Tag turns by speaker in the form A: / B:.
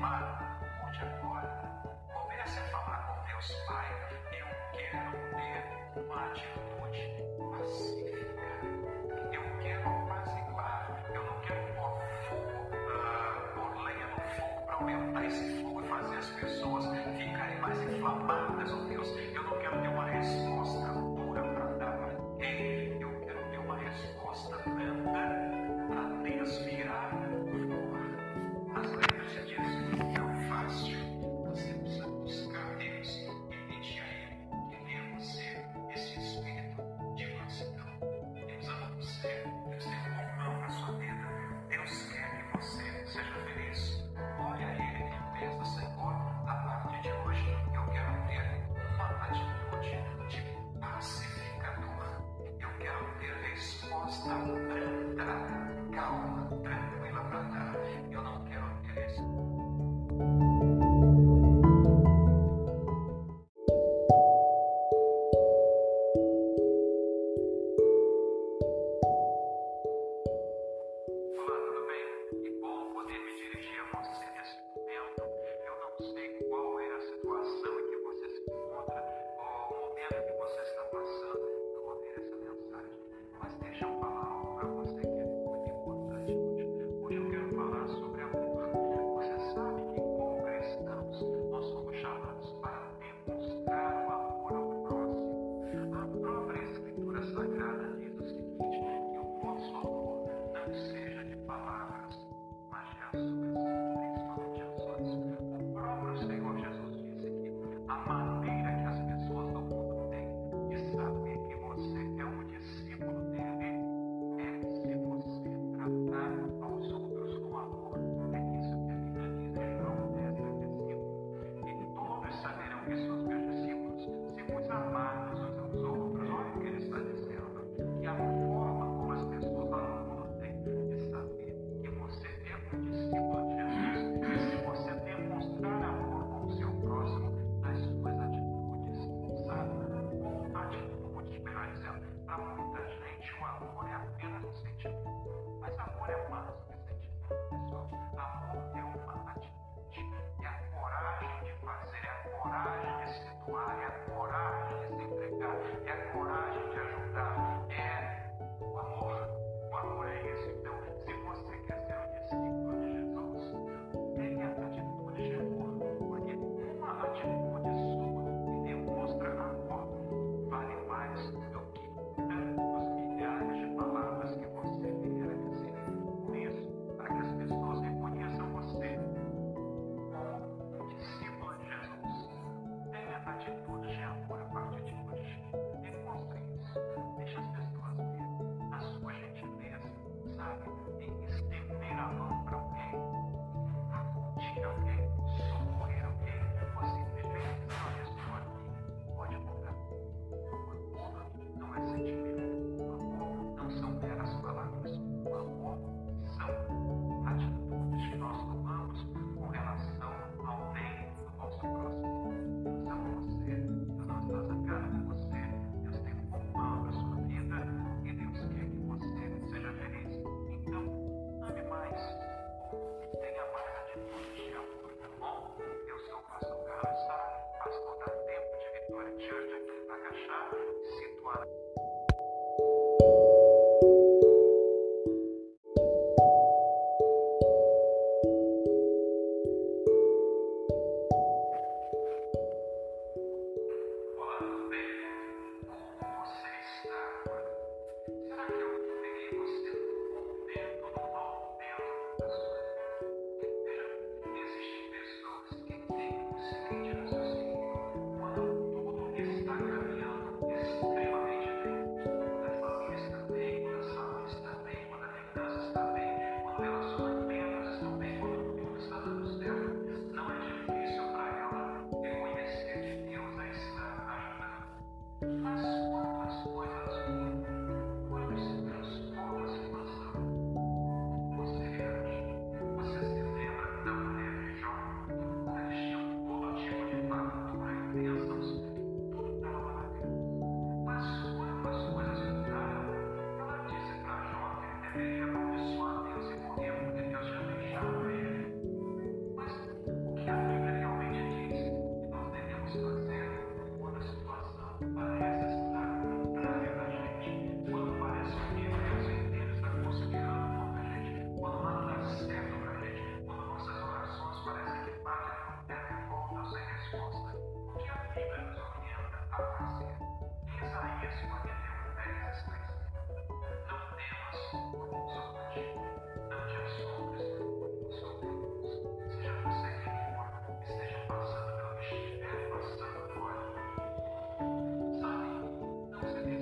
A: queimado, onde agora comece a falar com Deus, Pai, eu quero ter uma atitude pacífica. Eu quero apaziguar, eu não quero pôr fogo, uh, pôr lenha no fogo para aumentar esse fogo e fazer as pessoas ficarem mais inflamadas, ó oh Deus. Mas não dá tempo de vitória diante da cachaça situada. Gracias.